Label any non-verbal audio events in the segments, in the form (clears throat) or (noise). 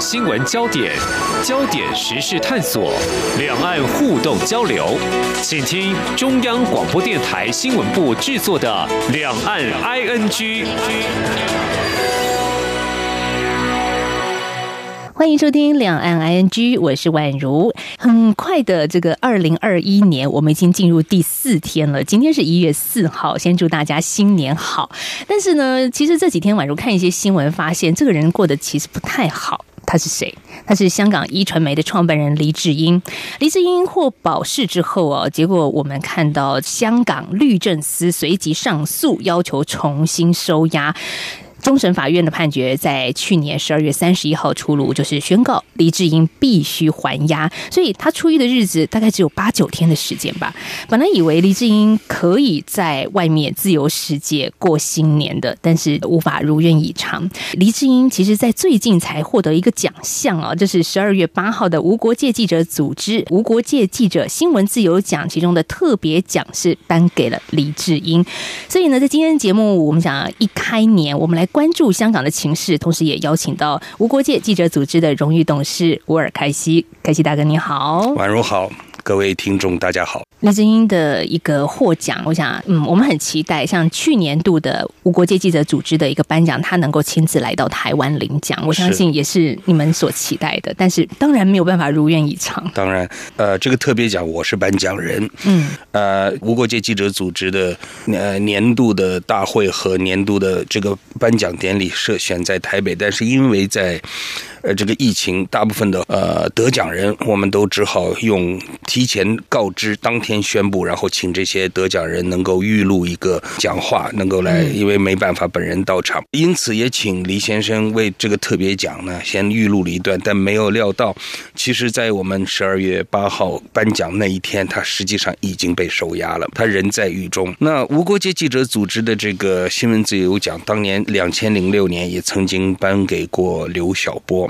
新闻焦点，焦点时事探索，两岸互动交流，请听中央广播电台新闻部制作的《两岸 ING》。欢迎收听两岸 ING，我是宛如。很快的，这个二零二一年，我们已经进入第四天了。今天是一月四号，先祝大家新年好。但是呢，其实这几天宛如看一些新闻，发现这个人过得其实不太好。他是谁？他是香港一传媒的创办人黎智英。黎智英获保释之后啊，结果我们看到香港律政司随即上诉，要求重新收押。终审法院的判决在去年十二月三十一号出炉，就是宣告黎智英必须还押，所以他出狱的日子大概只有八九天的时间吧。本来以为黎智英可以在外面自由世界过新年的，但是无法如愿以偿。黎智英其实在最近才获得一个奖项啊，这是十二月八号的无国界记者组织无国界记者新闻自由奖其中的特别奖是颁给了黎智英。所以呢，在今天节目，我们想一开年，我们来。关注香港的情势，同时也邀请到无国界记者组织的荣誉董事乌尔凯西，凯西大哥你好，宛如好。各位听众，大家好。黎智英的一个获奖，我想，嗯，我们很期待，像去年度的无国界记者组织的一个颁奖，他能够亲自来到台湾领奖，我相信也是你们所期待的。但是，当然没有办法如愿以偿。当然，呃，这个特别奖我是颁奖人，嗯，呃，无国界记者组织的呃年度的大会和年度的这个颁奖典礼设选在台北，但是因为在呃，这个疫情，大部分的呃得奖人，我们都只好用提前告知、当天宣布，然后请这些得奖人能够预录一个讲话，能够来，因为没办法本人到场，因此也请黎先生为这个特别奖呢先预录了一段，但没有料到，其实，在我们十二月八号颁奖那一天，他实际上已经被收押了，他人在狱中。那无国界记者组织的这个新闻自由奖，当年两千零六年也曾经颁给过刘晓波。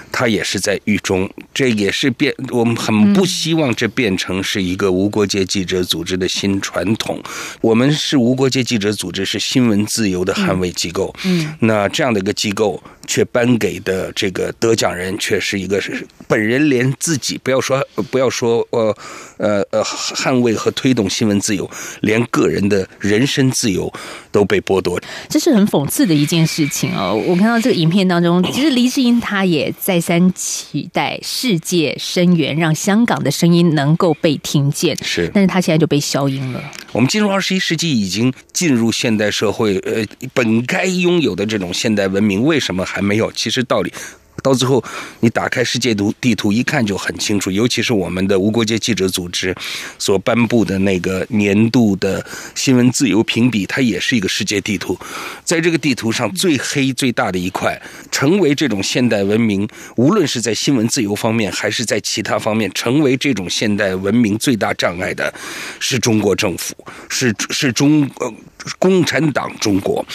他也是在狱中，这也是变。我们很不希望这变成是一个无国界记者组织的新传统。我们是无国界记者组织，是新闻自由的捍卫机构。嗯，那这样的一个机构。却颁给的这个得奖人，却是一个是本人连自己不要说不要说呃呃呃捍卫和推动新闻自由，连个人的人身自由都被剥夺，这是很讽刺的一件事情哦。我看到这个影片当中，其实黎智英他也再三期待世界声援，让香港的声音能够被听见，是，但是他现在就被消音了。我们进入二十一世纪，已经进入现代社会，呃，本该拥有的这种现代文明，为什么还没有？其实道理。到最后，你打开世界图地图一看就很清楚，尤其是我们的无国界记者组织所颁布的那个年度的新闻自由评比，它也是一个世界地图。在这个地图上，最黑最大的一块，成为这种现代文明，无论是在新闻自由方面，还是在其他方面，成为这种现代文明最大障碍的，是中国政府，是是中呃共产党中国，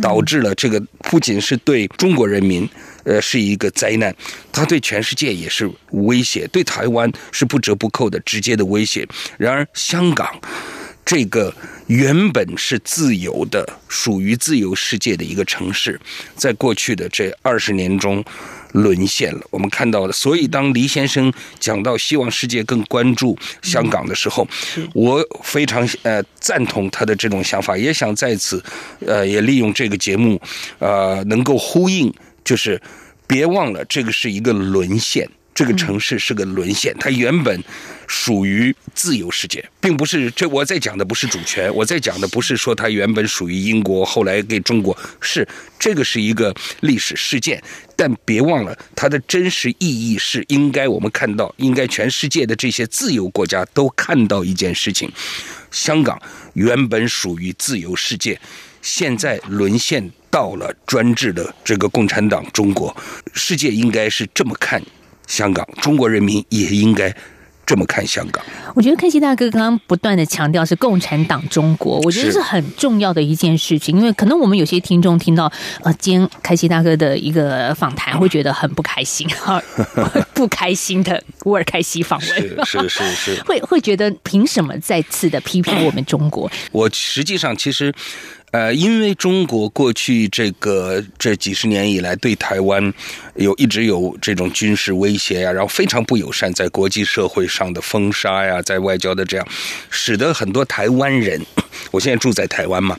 导致了这个不仅是对中国人民。呃，是一个灾难，它对全世界也是威胁，对台湾是不折不扣的直接的威胁。然而，香港这个原本是自由的、属于自由世界的一个城市，在过去的这二十年中沦陷了。我们看到的，所以当黎先生讲到希望世界更关注香港的时候，我非常呃赞同他的这种想法，也想在此呃也利用这个节目呃能够呼应。就是，别忘了，这个是一个沦陷，这个城市是个沦陷。它原本属于自由世界，并不是这我在讲的不是主权，我在讲的不是说它原本属于英国，后来给中国是这个是一个历史事件。但别忘了，它的真实意义是应该我们看到，应该全世界的这些自由国家都看到一件事情：香港原本属于自由世界，现在沦陷。到了专制的这个共产党中国，世界应该是这么看香港，中国人民也应该。这么看香港，我觉得开西大哥刚刚不断的强调是共产党中国，我觉得是很重要的一件事情，因为可能我们有些听众听到呃，今天开西大哥的一个访谈会觉得很不开心 (laughs) (laughs) 哈，不开心的乌尔开西访问是是是，会会觉得凭什么再次的批评我们中国？我实际上其实呃，因为中国过去这个这几十年以来对台湾有一直有这种军事威胁呀，然后非常不友善，在国际社会上的封杀呀，在外交的这样，使得很多台湾人，(coughs) 我现在住在台湾嘛，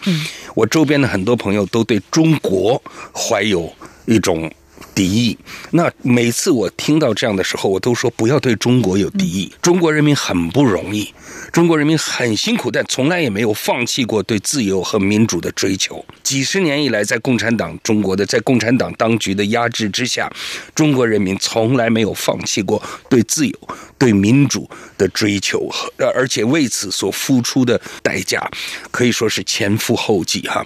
我周边的很多朋友都对中国怀有一种。敌意。那每次我听到这样的时候，我都说不要对中国有敌意。中国人民很不容易，中国人民很辛苦，但从来也没有放弃过对自由和民主的追求。几十年以来，在共产党中国的在共产党当局的压制之下，中国人民从来没有放弃过对自由、对民主的追求，和而且为此所付出的代价可以说是前赴后继哈。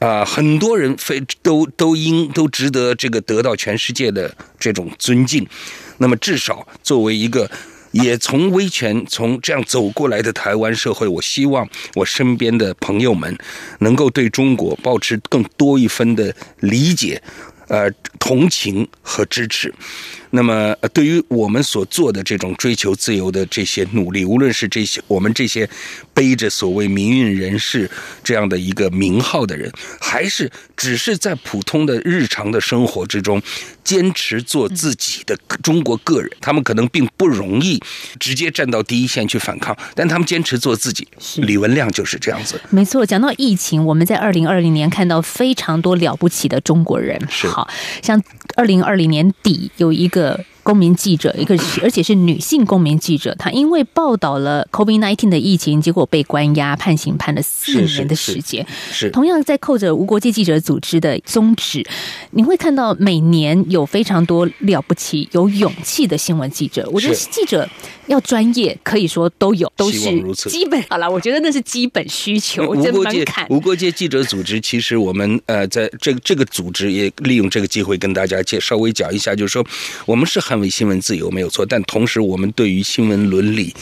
啊，很多人非都都应都值得这个得到全世界的这种尊敬。那么，至少作为一个也从威权从这样走过来的台湾社会，我希望我身边的朋友们能够对中国保持更多一分的理解、呃同情和支持。那么，呃对于我们所做的这种追求自由的这些努力，无论是这些我们这些背着所谓民运人士这样的一个名号的人，还是只是在普通的日常的生活之中坚持做自己的中国个人，他们可能并不容易直接站到第一线去反抗，但他们坚持做自己。李文亮就是这样子。没错，讲到疫情，我们在二零二零年看到非常多了不起的中国人，是好像二零二零年底有一个个公民记者，一个而且是女性公民记者，她因为报道了 COVID-19 的疫情，结果被关押判刑，判了四年的时间。是同样在扣着无国界记者组织的宗旨，你会看到每年有非常多了不起、有勇气的新闻记者。我觉得记者要专业，可以说都有，都是基本。好了，我觉得那是基本需求，这无国界。无国界记者组织，其实我们呃，在这个这个组织也利用这个机会跟大家介稍微讲一下，就是说我们是捍卫新闻自由没有错，但同时我们对于新闻伦理、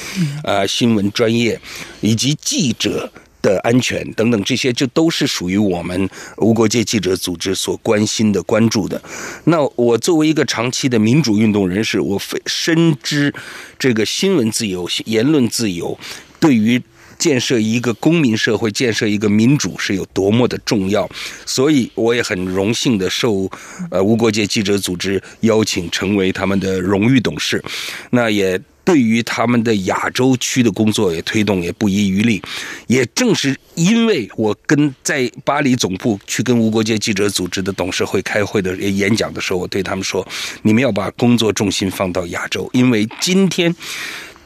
啊、新闻专业以及记者。的安全等等，这些就都是属于我们无国界记者组织所关心的、关注的。那我作为一个长期的民主运动人士，我非深知这个新闻自由、言论自由对于建设一个公民社会、建设一个民主是有多么的重要，所以我也很荣幸的受呃无国界记者组织邀请成为他们的荣誉董事，那也。对于他们的亚洲区的工作也推动也不遗余力，也正是因为我跟在巴黎总部去跟无国界记者组织的董事会开会的演讲的时候，我对他们说：你们要把工作重心放到亚洲，因为今天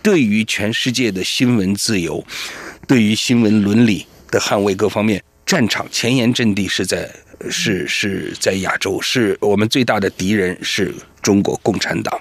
对于全世界的新闻自由，对于新闻伦理的捍卫各方面，战场前沿阵地是在是是在亚洲，是我们最大的敌人是中国共产党。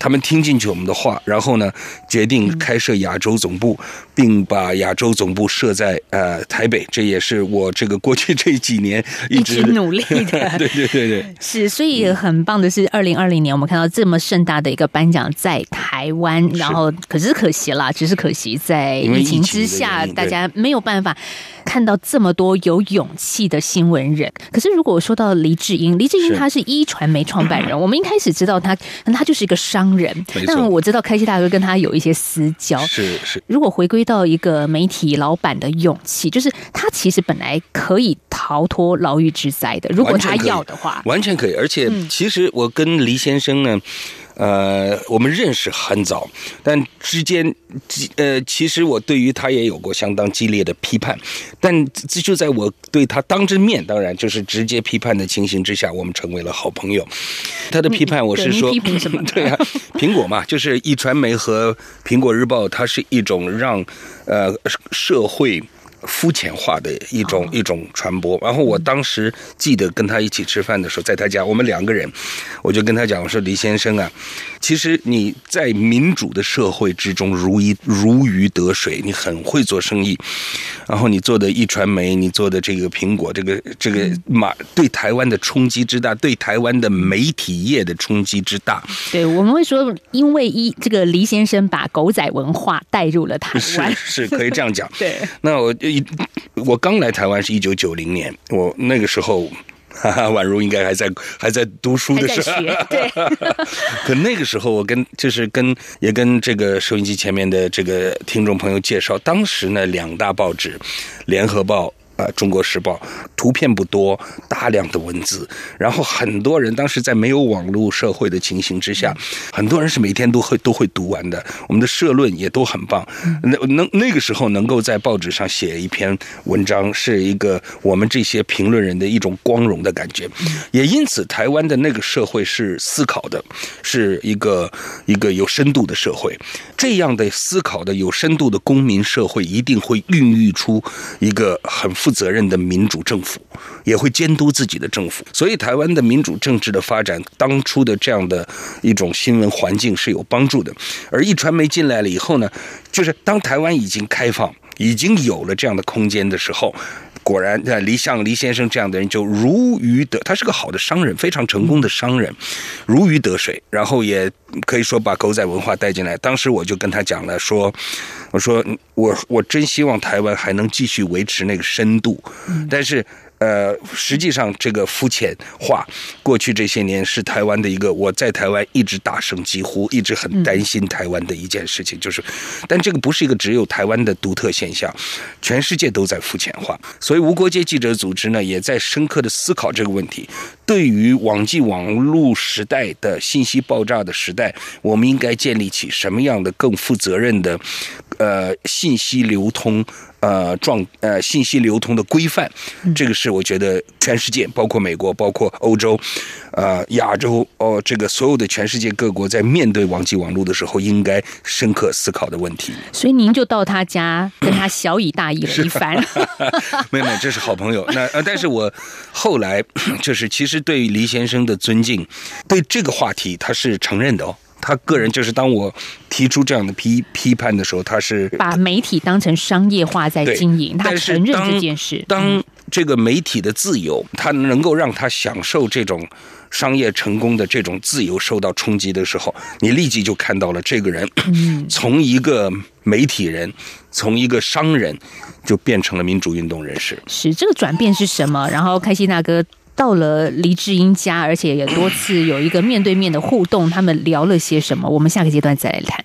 他们听进去我们的话，然后呢，决定开设亚洲总部，并把亚洲总部设在呃台北。这也是我这个过去这几年 (laughs) 一直一努力的 (laughs) 对对对对。是，所以很棒的是，二零二零年我们看到这么盛大的一个颁奖在台湾，然后可是可惜啦，只是可惜在疫情之下，大家没有办法看到这么多有勇气的新闻人。可是如果说到黎智英，黎智英他是一传媒创办人，(clears throat) 我们一开始知道他，他就是一个商人但我知道开心大哥跟他有一些私交，是是，如果回归到一个媒体老板的勇气，就是他其实本来可以逃脱牢狱之灾的，如果他要的话。完全可以。而且嗯其实我跟黎先生呢。呃，我们认识很早，但之间，呃，其实我对于他也有过相当激烈的批判，但这就在我对他当着面，当然就是直接批判的情形之下，我们成为了好朋友。他的批判，我是说，什么 (laughs) 对啊，苹果嘛，就是一传媒和苹果日报，它是一种让呃社会。肤浅化的一种、一种传播。然后我当时记得跟他一起吃饭的时候，在他家，我们两个人，我就跟他讲，我说李先生啊，其实你在民主的社会之中如鱼如鱼得水，你很会做生意。然后你做的一传媒，你做的这个苹果，这个这个马对台湾的冲击之大，对台湾的媒体业的冲击之大，对，我们会说，因为一这个黎先生把狗仔文化带入了台是湾，是可以这样讲。(laughs) 对，那我一我刚来台湾是一九九零年，我那个时候。哈哈，宛如应该还在还在读书的时候，学，(laughs) 对，可那个时候，我跟就是跟也跟这个收音机前面的这个听众朋友介绍，当时呢两大报纸，《联合报》呃《中国时报》，图片不多，大量的文字，然后很多人当时在没有网络社会的情形之下，很多人是每天都会都会读完的。我们的社论也都很棒，那能那个时候能够在报纸上写一篇文章，是一个我们这些评论人的一种光荣的感觉。也因此，台湾的那个社会是思考的，是一个一个有深度的社会。这样的思考的有深度的公民社会，一定会孕育出一个很负责任的民主政府，也会监督自己的政府。所以，台湾的民主政治的发展，当初的这样的一种新闻环境是有帮助的。而一传媒进来了以后呢，就是当台湾已经开放，已经有了这样的空间的时候。果然，黎像黎先生这样的人就如鱼得，他是个好的商人，非常成功的商人，如鱼得水。然后也可以说把狗仔文化带进来。当时我就跟他讲了，说，我说我我真希望台湾还能继续维持那个深度，但是。呃，实际上这个肤浅化，过去这些年是台湾的一个，我在台湾一直大声疾呼，一直很担心台湾的一件事情，就是，但这个不是一个只有台湾的独特现象，全世界都在肤浅化，所以无国界记者组织呢，也在深刻的思考这个问题。对于网际网络时代的信息爆炸的时代，我们应该建立起什么样的更负责任的，呃，信息流通。呃，状呃信息流通的规范，这个是我觉得全世界，包括美国，包括欧洲，呃，亚洲哦，这个所有的全世界各国在面对网际网络的时候，应该深刻思考的问题。所以您就到他家跟他小以大义了一番。(laughs) 没有，这是好朋友。那呃，但是我后来 (clears throat) 就是其实对黎先生的尊敬，对这个话题他是承认的哦。他个人就是当我提出这样的批批判的时候，他是把媒体当成商业化在经营，他承认这件事。当这个媒体的自由，他能够让他享受这种商业成功的这种自由受到冲击的时候，你立即就看到了这个人 (laughs) 从一个媒体人，从一个商人，就变成了民主运动人士。是这个转变是什么？然后开心大哥。到了黎智英家，而且也多次有一个面对面的互动。他们聊了些什么？我们下个阶段再来谈。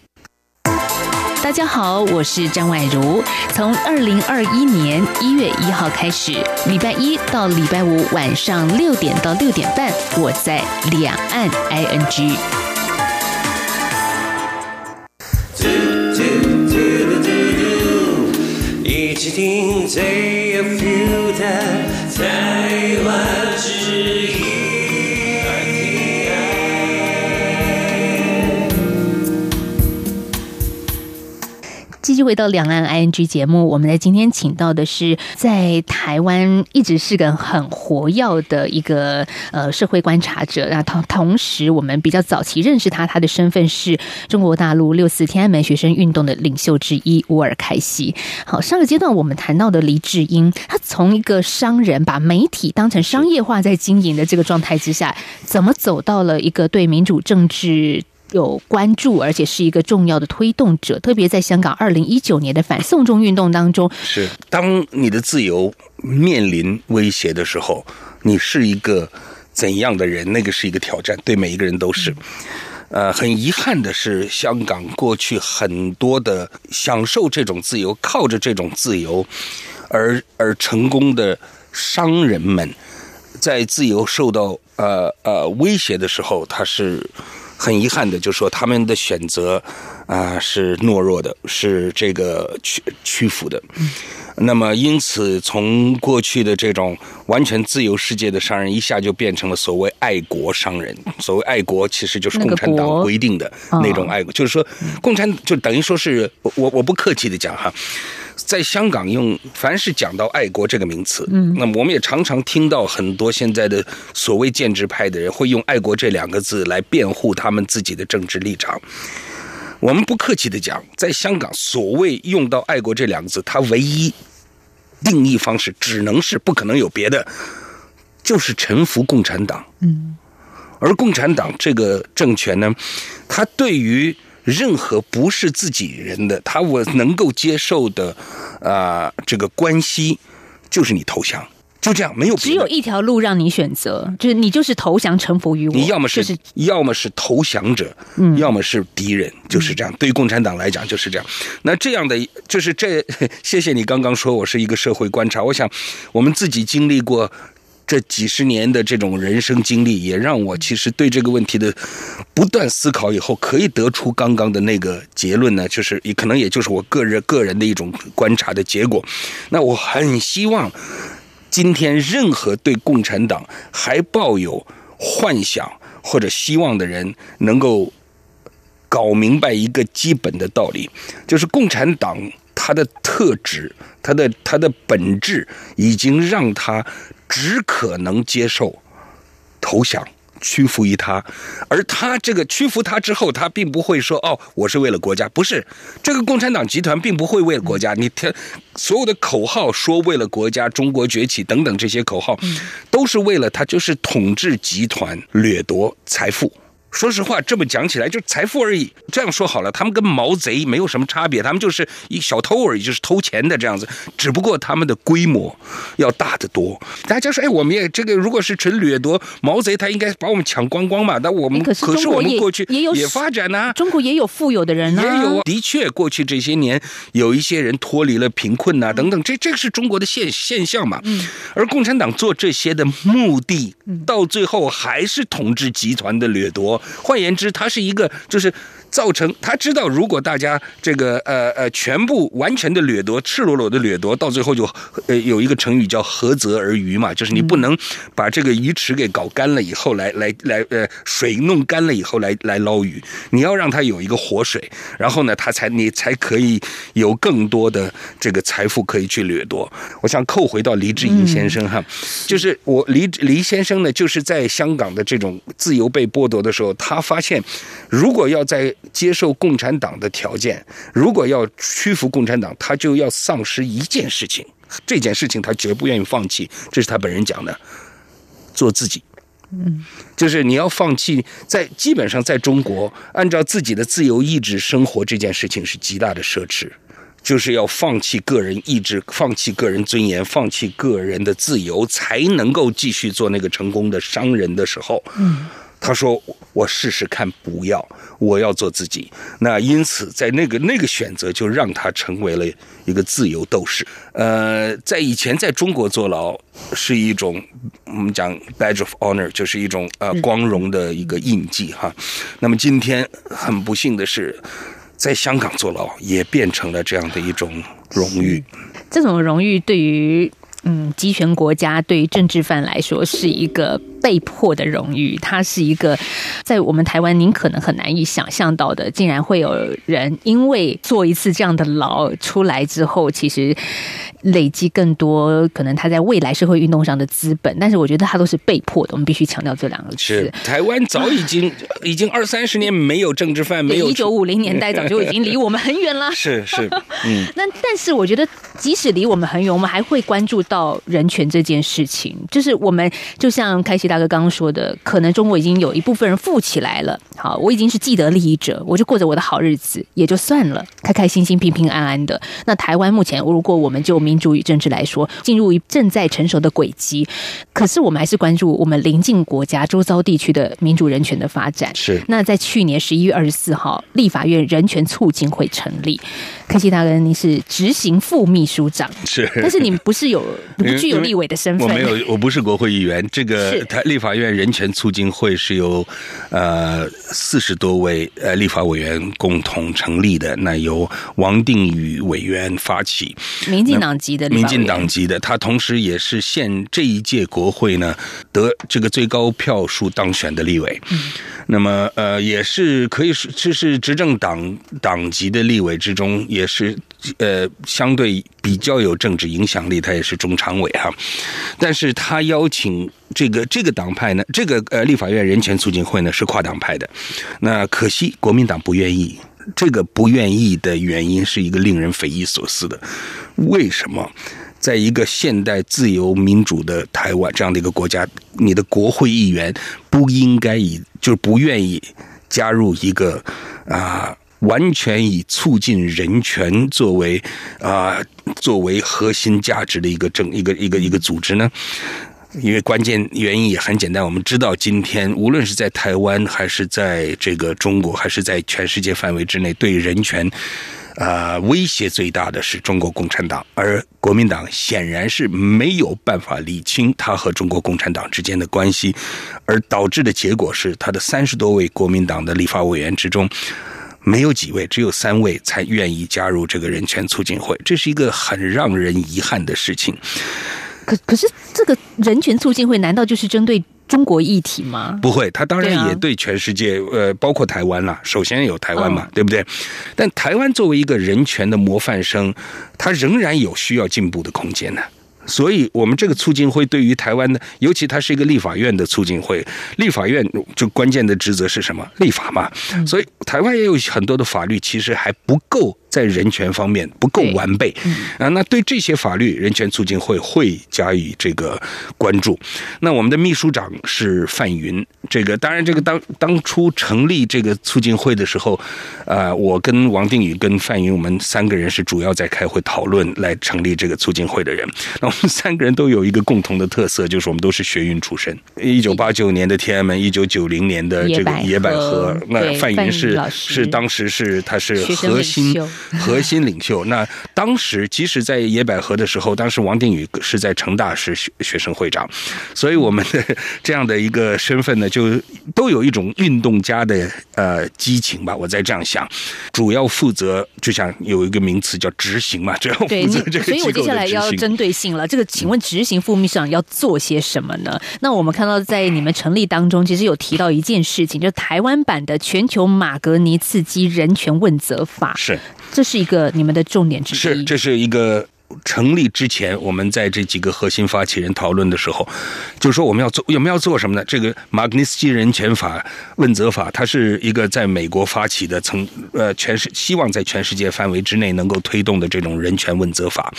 大家好，我是张婉如。从二零二一年一月一号开始，礼拜一到礼拜五晚上六点到六点半，我在两岸 ING。一起听最有 feel 的台湾。继续回到两岸 ING 节目，我们在今天请到的是在台湾一直是个很活跃的一个呃社会观察者，那同同时我们比较早期认识他，他的身份是中国大陆六四天安门学生运动的领袖之一乌尔凯西。好，上个阶段我们谈到的黎智英，他从一个商人把媒体当成商业化在经营的这个状态之下，怎么走到了一个对民主政治？有关注，而且是一个重要的推动者，特别在香港二零一九年的反送中运动当中。是，当你的自由面临威胁的时候，你是一个怎样的人？那个是一个挑战，对每一个人都是。呃，很遗憾的是，香港过去很多的享受这种自由，靠着这种自由而而成功的商人们，在自由受到呃呃威胁的时候，他是。很遗憾的，就是说他们的选择啊是懦弱的，是这个屈屈服的。那么，因此从过去的这种完全自由世界的商人，一下就变成了所谓爱国商人。所谓爱国，其实就是共产党规定的那种爱国，就是说共产就等于说是我我不客气的讲哈。在香港，用凡是讲到爱国这个名词，嗯，那么我们也常常听到很多现在的所谓建制派的人会用爱国这两个字来辩护他们自己的政治立场。我们不客气的讲，在香港，所谓用到爱国这两个字，它唯一定义方式只能是不可能有别的，就是臣服共产党。嗯，而共产党这个政权呢，它对于任何不是自己人的，他我能够接受的啊，这个关系就是你投降。就这样，没有只有一条路让你选择，就是你就是投降臣服于我，你要么是、就是要么是投降者，嗯要么是敌人，就是这样。对于共产党来讲就是这样。那这样的就是这，(laughs) 谢谢你刚刚说我是一个社会观察。我想我们自己经历过。这几十年的这种人生经历，也让我其实对这个问题的不断思考以后，可以得出刚刚的那个结论呢，就是也可能也就是我个人个人的一种观察的结果。那我很希望今天任何对共产党还抱有幻想或者希望的人，能够搞明白一个基本的道理，就是共产党它的特质、它的它的本质，已经让他只可能接受投降。屈服于他，而他这个屈服他之后，他并不会说哦，我是为了国家，不是这个共产党集团并不会为了国家。你听，所有的口号说为了国家、中国崛起等等这些口号，都是为了他就是统治集团、掠夺财富。说实话，这么讲起来就财富而已。这样说好了，他们跟毛贼没有什么差别，他们就是一小偷而已，就是偷钱的这样子。只不过他们的规模要大得多。大家说，哎，我们也这个如果是纯掠夺，毛贼他应该把我们抢光光嘛？那我们哎可是我们过去也有也发展呐、中国也有富有的人啊，也有啊，的确，过去这些年有一些人脱离了贫困呐、等等，这这个是中国的现现象嘛。嗯，而共产党做这些的目的，到最后还是统治集团的掠夺。换言之，它是一个就是。造成他知道，如果大家这个呃呃全部完全的掠夺、赤裸裸的掠夺，到最后就呃有一个成语叫涸泽而渔嘛，就是你不能把这个鱼池给搞干了以后来来来呃水弄干了以后来来捞鱼，你要让它有一个活水，然后呢，它才你才可以有更多的这个财富可以去掠夺。我想扣回到黎智英先生哈，就是我黎黎先生呢，就是在香港的这种自由被剥夺的时候，他发现如果要在接受共产党的条件，如果要屈服共产党，他就要丧失一件事情，这件事情他绝不愿意放弃，这是他本人讲的，做自己。嗯，就是你要放弃，在基本上在中国，按照自己的自由意志生活这件事情是极大的奢侈，就是要放弃个人意志，放弃个人尊严，放弃个人的自由，才能够继续做那个成功的商人的时候。嗯。他说：“我试试看，不要，我要做自己。那因此，在那个那个选择，就让他成为了一个自由斗士。呃，在以前在中国坐牢是一种我们讲 badge of honor，就是一种呃光荣的一个印记哈。那么今天很不幸的是，在香港坐牢也变成了这样的一种荣誉。这种荣誉对于嗯集权国家对于政治犯来说是一个被迫的荣誉，它是一个在我们台湾您可能很难以想象到的，竟然会有人因为做一次这样的牢出来之后，其实累积更多可能他在未来社会运动上的资本，但是我觉得他都是被迫的，我们必须强调这两个词是。台湾早已经已经二三十年没有政治犯，没有一九五零年代早就已经离我们很远了。(laughs) 是是嗯。那但是我觉得，即使离我们很远，我们还会关注到人权这件事情。就是我们就像开西大哥刚刚说的，可能中国已经有一部分人富起来了。好，我已经是既得利益者，我就过着我的好日子，也就算了，开开心心、平平安安的。那台湾目前，如果我们就民主与政治来说，进入一正在成熟的轨迹，可是我们还是关注我们邻近国家、周遭地区的民主人权的发展。是那在去年十一月二十四号，立法院人权促进会成立。开西大哥，您是执行副秘书长，是，但是你不是有 (laughs) 不具有立委的身份，我没有，我不是国会议员。这个是台立法院人权促进会是由呃四十多位呃立法委员共同成立的，那由王定宇委员发起，民进党籍的民进党籍的，他同时也是现这一届国会呢得这个最高票数当选的立委。嗯那么呃，也是可以是这是执政党党籍的立委之中，也是呃相对比较有政治影响力，他也是中常委哈。但是他邀请这个这个党派呢，这个呃立法院人权促进会呢是跨党派的，那可惜国民党不愿意。这个不愿意的原因是一个令人匪夷所思的，为什么？在一个现代自由民主的台湾这样的一个国家，你的国会议员不应该以就是不愿意加入一个啊完全以促进人权作为啊、作为核心价值的一个政一个一个一个组织呢？因为关键原因也很简单，我们知道今天无论是在台湾，还是在这个中国，还是在全世界范围之内，对人权。啊，威胁最大的是中国共产党，而国民党显然是没有办法理清他和中国共产党之间的关系，而导致的结果是，他的三十多位国民党的立法委员之中，没有几位，只有三位才愿意加入这个人权促进会，这是一个很让人遗憾的事情。可可是这个人权促进会难道就是针对中国议题吗？不会，他当然也对全世界，呃，包括台湾啦。首先有台湾嘛，嗯对不对？但台湾作为一个人权的模范生，他仍然有需要进步的空间呢。所以，我们这个促进会对于台湾的，尤其它是一个立法院的促进会，立法院就关键的职责是什么？立法嘛。嗯所以，台湾也有很多的法律其实还不够在人权方面不够完备啊。那对这些法律，人权促进会会加以这个关注。那我们的秘书长是范云，这个当然，这个当当初成立这个促进会的时候，呃，我跟王定宇跟范云，我们三个人是主要在开会讨论来成立这个促进会的人。那我们 (laughs) 三个人都有一个共同的特色，就是我们都是学运出身。一九八九年的天安门，一九九零年的这个野野百百合合，那范云是是当时是他是核心 (laughs) 核心领袖。那当时即使在野百合的时候，当时王定宇是在成大是学学生会长，所以我们的这样的一个身份呢，就都有一种运动家的呃激情吧。我在这样想，主要负责就像有一个名词叫执行嘛，(laughs) 主要负责这个所以我接下来要。针对性了。这个，请问执行副秘书长要做些什么呢？那我们看到在你们成立当中，其实有提到一件事情，就台湾版的全球马格尼茨基人权问责法，是这是一个你们的重点之一。是，这是一个。成立之前，我们在这几个核心发起人讨论的时候，就说我们要做，我们要做什么呢？这个马格尼斯基人权法问责法，它是一个在美国发起的，曾呃全世希望在全世界范围之内能够推动的这种人权问责法。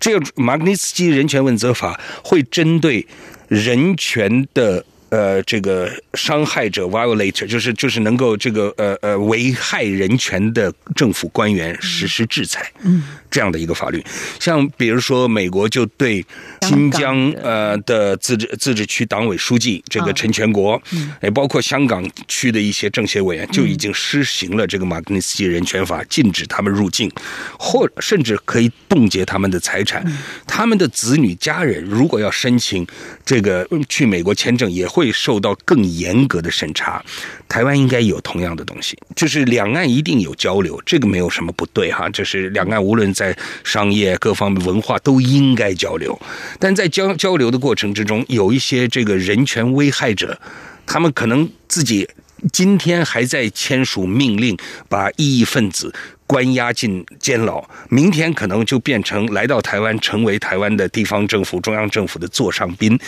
这个马格尼斯基人权问责法会针对人权的。呃，这个伤害者 violator 就是就是能够这个呃呃危害人权的政府官员实施制裁，嗯，这样的一个法律。像比如说，美国就对新疆的呃的自治自治区党委书记这个啊。陈全国，也包括香港区的一些政协委员，就已经施行了这个马格尼斯基人权法，禁止他们入境，或甚至可以冻结他们的财产。他们的子女家人如果要申请这个嗯去美国签证，也会会受到更严格的审查。台湾应该有同样的东西，就是两岸一定有交流，这个没有什么不对哈。就是两岸无论在商业各方面、文化都应该交流，但在交交流的过程之中，有一些这个人权危害者，他们可能自己今天还在签署命令，把异议分子关押进监牢，明天可能就变成来到台湾，成为台湾的地方政府、中央政府的座上宾。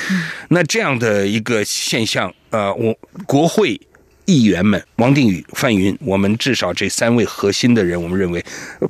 那这样的一个现象，呃，我国会。议员们，王定宇、范云，我们至少这三位核心的人，我们认为，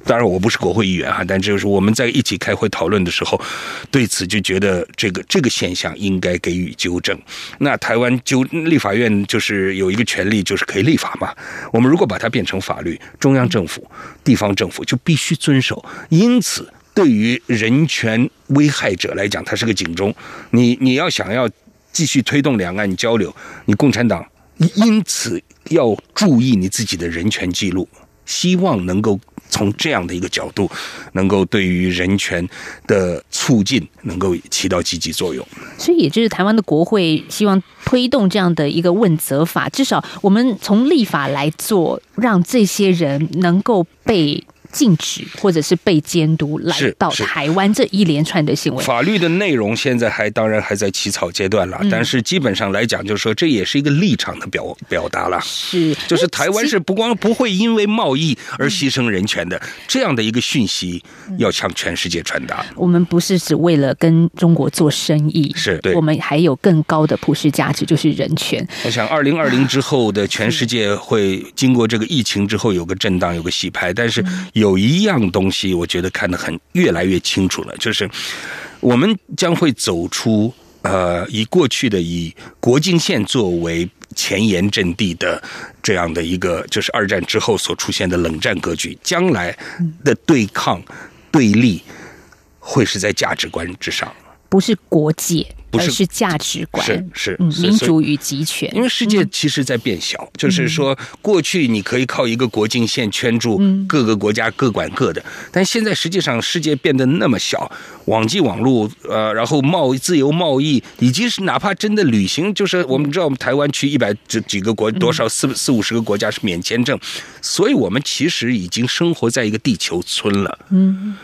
当然我不是国会议员哈，但就是我们在一起开会讨论的时候，对此就觉得这个这个现象应该给予纠正。那台湾纠立法院就是有一个权利，就是可以立法嘛。我们如果把它变成法律，中央政府、地方政府就必须遵守。因此，对于人权危害者来讲，它是个警钟。你你要想要继续推动两岸交流，你共产党因此要注意你自己的人权记录，希望能够从这样的一个角度，能够对于人权的促进能够起到积极作用。所以也就是台湾的国会希望推动这样的一个问责法，至少我们从立法来做，让这些人能够被禁止或者是被监督，来到台湾这一连串的行为。法律的内容现在还当然还在起草阶段了，但是基本上来讲，就是说这也是一个立场的表表达了。是，就是台湾是不光不会因为贸易而牺牲人权的这样的一个讯息，要向全世界传达。我们不是只为了跟中国做生意，是对我们还有更高的普世价值，就是人权。我想，二零二零之后的全世界会经过这个疫情之后有个震荡，有个洗牌，但是有一样东西，我觉得看得很越来越清楚了，就是我们将会走出呃以过去的以国境线作为前沿阵地的这样的一个，就是二战之后所出现的冷战格局，将来的对抗对立会是在价值观之上。不是国界，不是是价值观，是是民主与集权，因为世界其实在变小，就是说过去你可以靠一个国境线圈住各个国家各管各的，但现在实际上世界变得那么小，网际网络呃，然后贸易自由贸易，以及是哪怕真的旅行，就是我们知道我们台湾去一百几几个国多少四四五十个国家是免签证，所以我们其实已经生活在一个地球村了。嗯。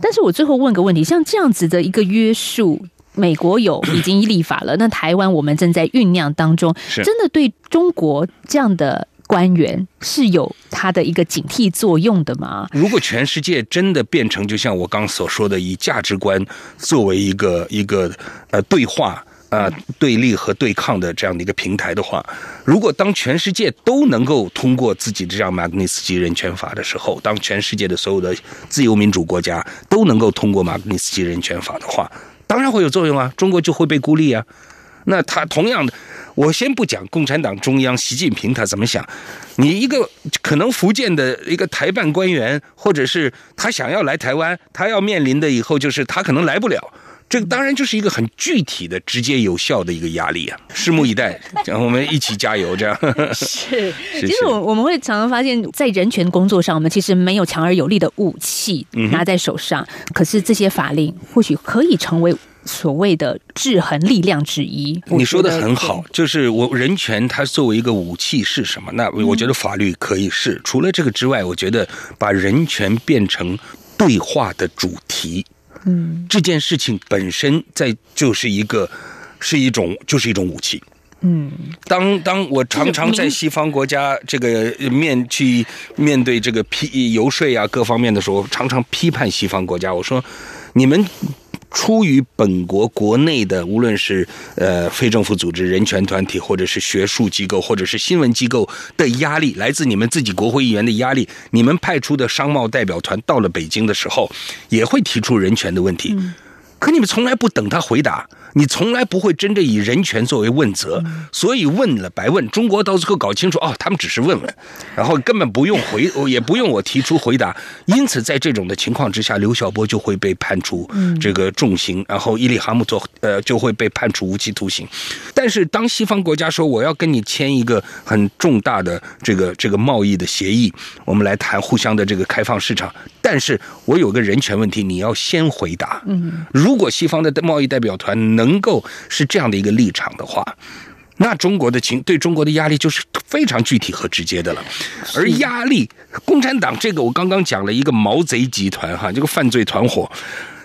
但是我最后问个问题，像这样子的一个约束。美国有已经立法了，那台湾我们正在酝酿当中，是真的对中国这样的官员是有他的一个警惕作用的吗？如果全世界真的变成就像我刚所说的，以价值观作为一个一个呃对话。呃，对立和对抗的这样的一个平台的话，如果当全世界都能够通过自己这样马格尼斯基人权法的时候，当全世界的所有的自由民主国家都能够通过马格尼斯基人权法的话，当然会有作用啊，中国就会被孤立啊。那他同样的，我先不讲共产党中央习近平他怎么想，你一个可能福建的一个台办官员，或者是他想要来台湾，他要面临的以后就是他可能来不了。这个当然就是一个很具体的、直接有效的一个压力啊！拭目以待，(laughs) 我们一起加油，这样。(laughs) 是，其实我我们会常常发现，在人权工作上，我们其实没有强而有力的武器嗯拿在手上，可是这些法令或许可以成为所谓的制衡力量之一。你说的很好，就是我人权它作为一个武器是什么？那我觉得法律可以是。除了这个之外，我觉得把人权变成对话的主题，嗯这件事情本身在就是一个是一种就是一种武器。嗯，当当我常常在西方国家这个面去面对这个批游说啊各方面的时候，常常批判西方国家。我说，你们出于本国国内的，无论是呃非政府组织、人权团体，或者是学术机构，或者是新闻机构的压力，来自你们自己国会议员的压力，你们派出的商贸代表团到了北京的时候，也会提出人权的问题。可你们从来不等他回答，你从来不会真正以人权作为问责，所以问了白问。中国到最后搞清楚，哦，他们只是问问，然后根本不用回，(laughs) 也不用我提出回答。因此，在这种的情况之下，刘晓波就会被判处这个重刑，然后伊利哈木做呃就会被判处无期徒刑。但是，当西方国家说我要跟你签一个很重大的这个这个贸易的协议，我们来谈互相的这个开放市场，但是我有个人权问题，你要先回答。嗯，如果西方的贸易代表团能够是这样的一个立场的话。那中国的情对中国的压力就是非常具体和直接的了，而压力，共产党这个我刚刚讲了一个毛贼集团哈，这个犯罪团伙，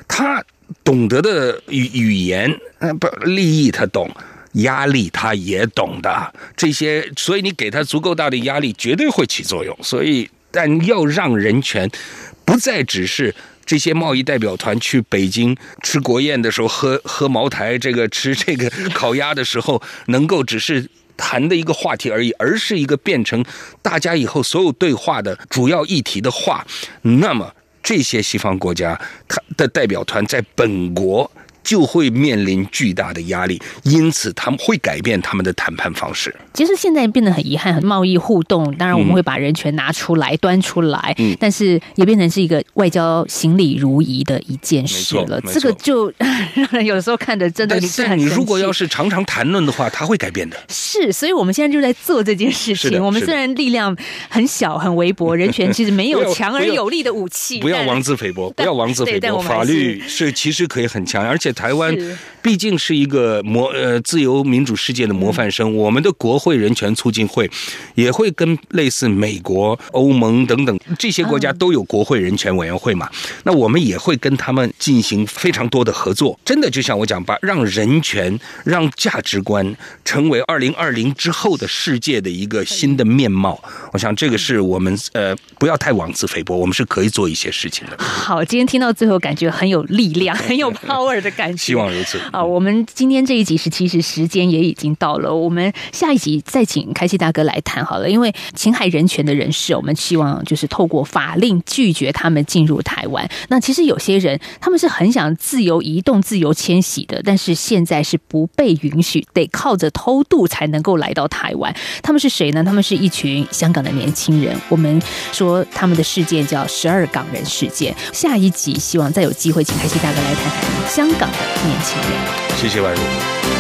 他懂得的语语言，呃不利益他懂，压力他也懂的，这些，所以你给他足够大的压力，绝对会起作用。所以，但要让人权不再只是。这些贸易代表团去北京吃国宴的时候，喝喝茅台，这个吃这个烤鸭的时候，能够只是谈的一个话题而已，而是一个变成大家以后所有对话的主要议题的话，那么这些西方国家他的代表团在本国。就会面临巨大的压力，因此他们会改变他们的谈判方式。其实现在变得很遗憾，贸易互动，当然我们会把人权拿出来、端出来，嗯但是也变成是一个外交行礼如仪的一件事了。这个就让人有时候看的真的是很如果要是常常谈论的话，他会改变的。是，所以我们现在就在做这件事情。我们虽然力量很小、很微薄，人权其实没有强而有力的武器，不要妄自菲薄，不要妄自菲薄。法律是其实可以很强，而且台湾毕竟是一个模呃自由民主世界的模范生，我们的国会人权促进会也会跟类似美国、欧盟等等这些国家都有国会人权委员会嘛，那我们也会跟他们进行非常多的合作。真的就像我讲，把让人权、让价值观成为二零二零之后的世界的一个新的面貌。我想这个是我们呃不要太妄自菲薄，我们是可以做一些事情的。好，今天听到最后，感觉很有力量、(laughs) 很有 power 的感希望如此啊！我们今天这一集是其实时间也已经到了，我们下一集再请开西大哥来谈好了。因为侵害人权的人士，我们希望就是透过法令拒绝他们进入台湾。那其实有些人他们是很想自由移动、自由迁徙的，但是现在是不被允许，得靠着偷渡才能够来到台湾。他们是谁呢？他们是一群香港的年轻人。我们说他们的事件叫“十二港人事件”。下一集希望再有机会请开西大哥来谈谈香港的年轻人。谢谢万如。